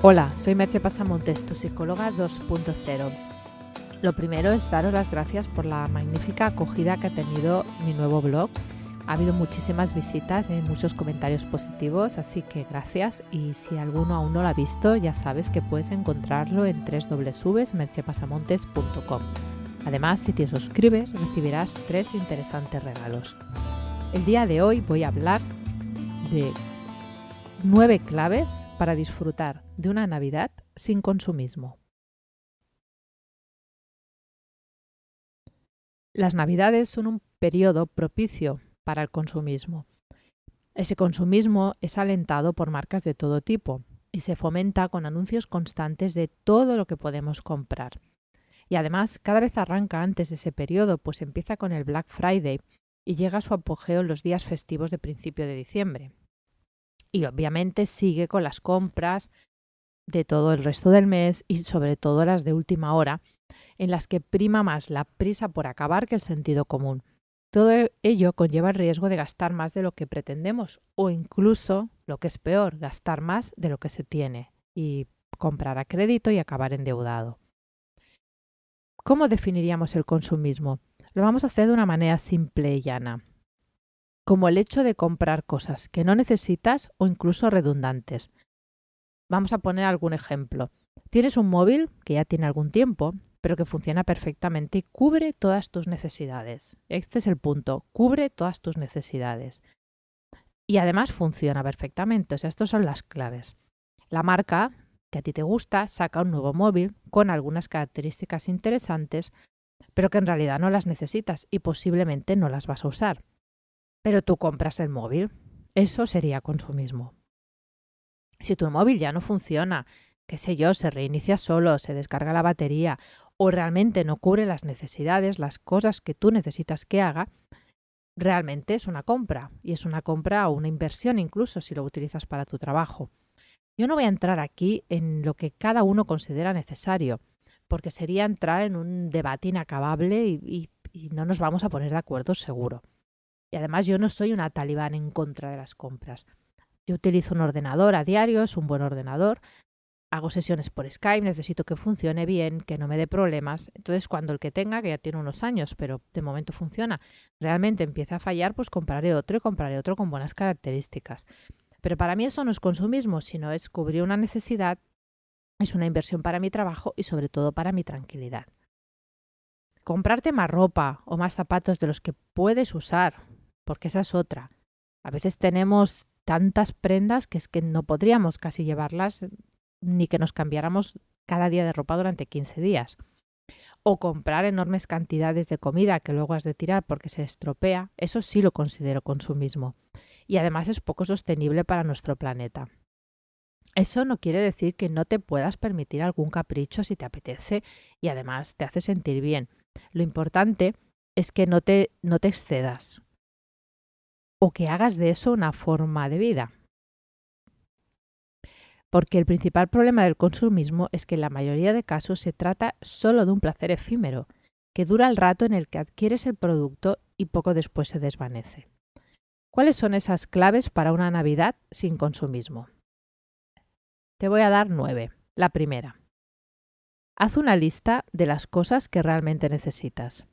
Hola, soy Merche Pasamontes, tu psicóloga 2.0. Lo primero es daros las gracias por la magnífica acogida que ha tenido mi nuevo blog. Ha habido muchísimas visitas y muchos comentarios positivos, así que gracias. Y si alguno aún no lo ha visto, ya sabes que puedes encontrarlo en www.merchepasamontes.com. Además, si te suscribes, recibirás tres interesantes regalos. El día de hoy voy a hablar de nueve claves para disfrutar de una Navidad sin consumismo. Las Navidades son un periodo propicio para el consumismo. Ese consumismo es alentado por marcas de todo tipo y se fomenta con anuncios constantes de todo lo que podemos comprar. Y además cada vez arranca antes ese periodo, pues empieza con el Black Friday y llega a su apogeo en los días festivos de principio de diciembre. Y obviamente sigue con las compras de todo el resto del mes y sobre todo las de última hora, en las que prima más la prisa por acabar que el sentido común. Todo ello conlleva el riesgo de gastar más de lo que pretendemos o incluso, lo que es peor, gastar más de lo que se tiene y comprar a crédito y acabar endeudado. ¿Cómo definiríamos el consumismo? Lo vamos a hacer de una manera simple y llana, como el hecho de comprar cosas que no necesitas o incluso redundantes. Vamos a poner algún ejemplo. Tienes un móvil que ya tiene algún tiempo, pero que funciona perfectamente y cubre todas tus necesidades. Este es el punto, cubre todas tus necesidades. Y además funciona perfectamente, o estas son las claves. La marca que a ti te gusta saca un nuevo móvil con algunas características interesantes, pero que en realidad no las necesitas y posiblemente no las vas a usar. Pero tú compras el móvil. Eso sería consumismo. Si tu móvil ya no funciona, qué sé yo, se reinicia solo, se descarga la batería o realmente no cubre las necesidades, las cosas que tú necesitas que haga, realmente es una compra y es una compra o una inversión incluso si lo utilizas para tu trabajo. Yo no voy a entrar aquí en lo que cada uno considera necesario, porque sería entrar en un debate inacabable y, y no nos vamos a poner de acuerdo seguro. Y además yo no soy una talibán en contra de las compras. Yo utilizo un ordenador a diario, es un buen ordenador. Hago sesiones por Skype, necesito que funcione bien, que no me dé problemas. Entonces, cuando el que tenga, que ya tiene unos años, pero de momento funciona, realmente empieza a fallar, pues compraré otro y compraré otro con buenas características. Pero para mí eso no es consumismo, sino es cubrir una necesidad, es una inversión para mi trabajo y sobre todo para mi tranquilidad. Comprarte más ropa o más zapatos de los que puedes usar porque esa es otra. A veces tenemos tantas prendas que es que no podríamos casi llevarlas ni que nos cambiáramos cada día de ropa durante 15 días. O comprar enormes cantidades de comida que luego has de tirar porque se estropea, eso sí lo considero consumismo. Y además es poco sostenible para nuestro planeta. Eso no quiere decir que no te puedas permitir algún capricho si te apetece y además te hace sentir bien. Lo importante es que no te, no te excedas, o que hagas de eso una forma de vida. Porque el principal problema del consumismo es que en la mayoría de casos se trata solo de un placer efímero, que dura el rato en el que adquieres el producto y poco después se desvanece. ¿Cuáles son esas claves para una Navidad sin consumismo? Te voy a dar nueve. La primera. Haz una lista de las cosas que realmente necesitas.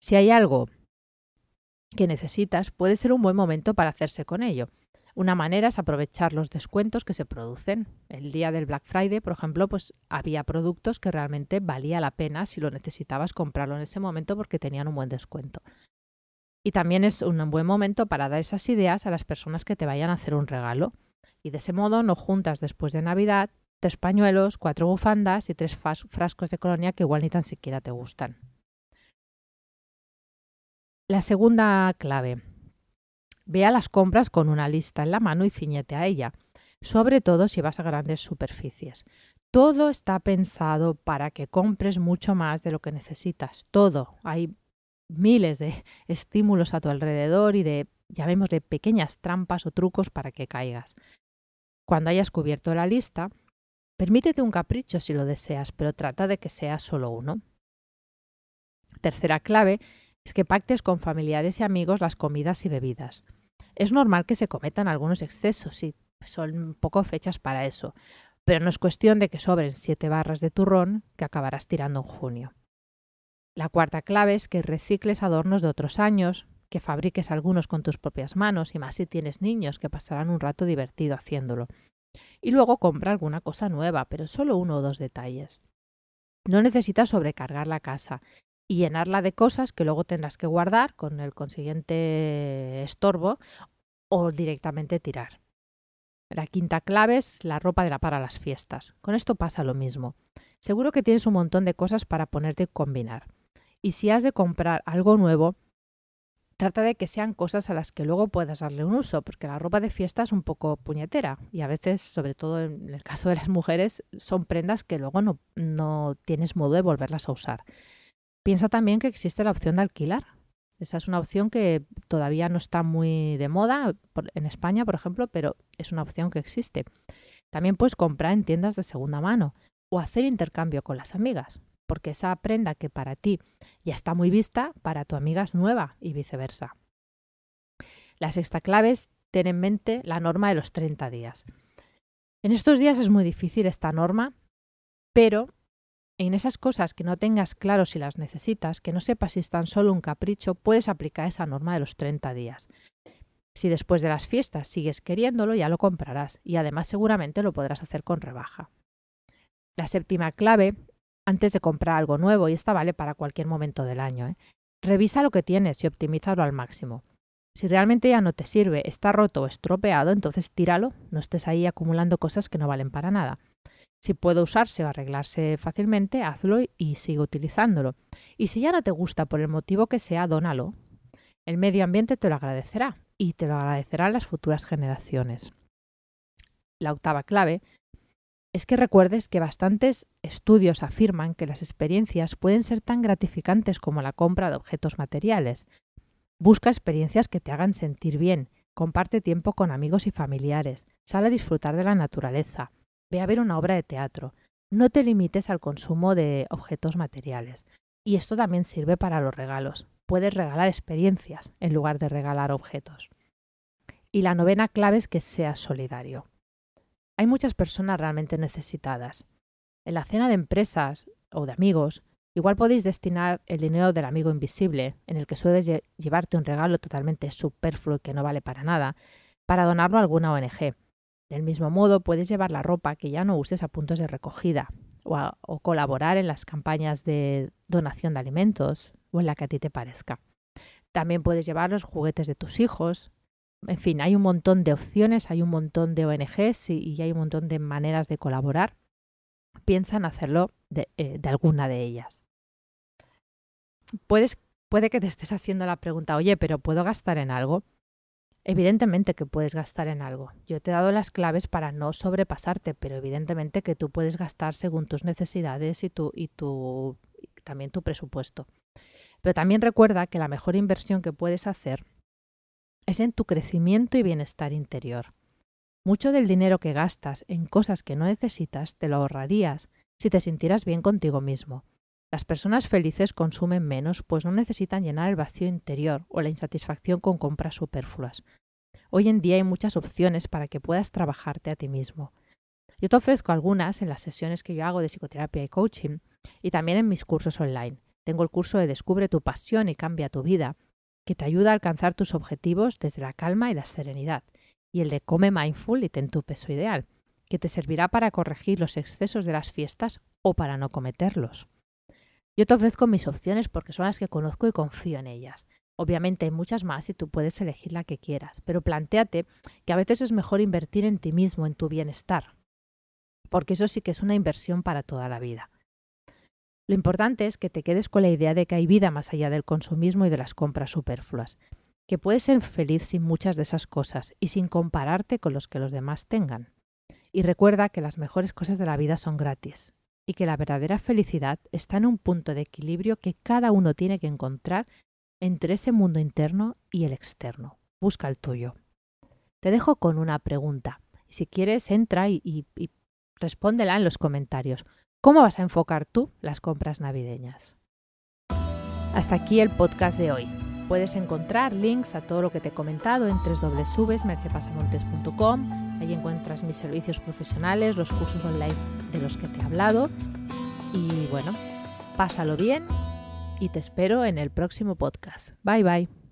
Si hay algo que necesitas, puede ser un buen momento para hacerse con ello. Una manera es aprovechar los descuentos que se producen. El día del Black Friday, por ejemplo, pues había productos que realmente valía la pena si lo necesitabas comprarlo en ese momento porque tenían un buen descuento. Y también es un buen momento para dar esas ideas a las personas que te vayan a hacer un regalo. Y de ese modo no juntas después de Navidad tres pañuelos, cuatro bufandas y tres frascos de colonia que igual ni tan siquiera te gustan. La segunda clave. Vea las compras con una lista en la mano y ciñete a ella, sobre todo si vas a grandes superficies. Todo está pensado para que compres mucho más de lo que necesitas. Todo. Hay miles de estímulos a tu alrededor y de, llamémosle, pequeñas trampas o trucos para que caigas. Cuando hayas cubierto la lista, permítete un capricho si lo deseas, pero trata de que sea solo uno. Tercera clave es que pactes con familiares y amigos las comidas y bebidas. Es normal que se cometan algunos excesos y son poco fechas para eso. pero no es cuestión de que sobren siete barras de turrón que acabarás tirando en junio. La cuarta clave es que recicles adornos de otros años, que fabriques algunos con tus propias manos y más si tienes niños que pasarán un rato divertido haciéndolo. Y luego compra alguna cosa nueva, pero solo uno o dos detalles. No necesitas sobrecargar la casa y llenarla de cosas que luego tendrás que guardar con el consiguiente estorbo o directamente tirar. La quinta clave es la ropa de la para las fiestas. Con esto pasa lo mismo. Seguro que tienes un montón de cosas para ponerte y combinar. Y si has de comprar algo nuevo, trata de que sean cosas a las que luego puedas darle un uso, porque la ropa de fiesta es un poco puñetera y a veces, sobre todo en el caso de las mujeres, son prendas que luego no, no tienes modo de volverlas a usar. Piensa también que existe la opción de alquilar. Esa es una opción que todavía no está muy de moda en España, por ejemplo, pero es una opción que existe. También puedes comprar en tiendas de segunda mano o hacer intercambio con las amigas, porque esa prenda que para ti ya está muy vista, para tu amiga es nueva y viceversa. La sexta clave es tener en mente la norma de los 30 días. En estos días es muy difícil esta norma, pero en esas cosas que no tengas claro si las necesitas, que no sepas si están solo un capricho, puedes aplicar esa norma de los 30 días. Si después de las fiestas sigues queriéndolo, ya lo comprarás y además seguramente lo podrás hacer con rebaja. La séptima clave, antes de comprar algo nuevo, y esta vale para cualquier momento del año, ¿eh? revisa lo que tienes y optimízalo al máximo. Si realmente ya no te sirve, está roto o estropeado, entonces tíralo, no estés ahí acumulando cosas que no valen para nada. Si puede usarse o arreglarse fácilmente, hazlo y sigue utilizándolo. Y si ya no te gusta por el motivo que sea, dónalo. El medio ambiente te lo agradecerá y te lo agradecerán las futuras generaciones. La octava clave es que recuerdes que bastantes estudios afirman que las experiencias pueden ser tan gratificantes como la compra de objetos materiales. Busca experiencias que te hagan sentir bien, comparte tiempo con amigos y familiares, sale a disfrutar de la naturaleza, Ve a ver una obra de teatro. No te limites al consumo de objetos materiales. Y esto también sirve para los regalos. Puedes regalar experiencias en lugar de regalar objetos. Y la novena clave es que seas solidario. Hay muchas personas realmente necesitadas. En la cena de empresas o de amigos, igual podéis destinar el dinero del amigo invisible, en el que sueles llevarte un regalo totalmente superfluo que no vale para nada, para donarlo a alguna ONG. Del mismo modo, puedes llevar la ropa que ya no uses a puntos de recogida o, colaborar en las campañas de donación de alimentos o en la que a ti te parezca. También puedes llevar los juguetes de tus hijos. En fin, hay un montón de opciones, hay un montón de ONGs y, hay un montón de maneras de colaborar. Piensa en hacerlo de, eh, de alguna de ellas. Puedes, puede que te estés haciendo la pregunta, oye, pero ¿puedo gastar en algo? Evidentemente que puedes gastar en algo. Yo te he dado las claves para no sobrepasarte, pero evidentemente que tú puedes gastar según tus necesidades y, tu, y, tu, también tu presupuesto. Pero también recuerda que la mejor inversión que puedes hacer es en tu crecimiento y bienestar interior. Mucho del dinero que gastas en cosas que no necesitas te lo ahorrarías si te sintieras bien contigo mismo. Las personas felices consumen menos, pues no necesitan llenar el vacío interior o la insatisfacción con compras superfluas. Hoy en día hay muchas opciones para que puedas trabajarte a ti mismo. Yo te ofrezco algunas en las sesiones que yo hago de psicoterapia y coaching y también en mis cursos online. Tengo el curso de Descubre tu pasión y cambia tu vida, que te ayuda a alcanzar tus objetivos desde la calma y la serenidad, y el de Come Mindful y ten tu peso ideal, que te servirá para corregir los excesos de las fiestas o para no cometerlos. Yo te ofrezco mis opciones porque son las que conozco y confío en ellas. Obviamente hay muchas más y tú puedes elegir la que quieras, pero planteate que a veces es mejor invertir en ti mismo, en tu bienestar, porque eso sí que es una inversión para toda la vida. Lo importante es que te quedes con la idea de que hay vida más allá del consumismo y de las compras superfluas, que puedes ser feliz sin muchas de esas cosas y sin compararte con los que los demás tengan. Y recuerda que las mejores cosas de la vida son gratis, y que la verdadera felicidad está en un punto de equilibrio que cada uno tiene que encontrar entre ese mundo interno y el externo. Busca el tuyo. Te dejo con una pregunta. Si quieres, entra y, y, respóndela en los comentarios. ¿Cómo vas a enfocar tú las compras navideñas? Hasta aquí el podcast de hoy. Puedes encontrar links a todo lo que te he comentado en www.merchepasamontes.com. Ahí encuentras mis servicios profesionales, los cursos online de los que te he hablado. Y bueno, pásalo bien y te espero en el próximo podcast. Bye bye.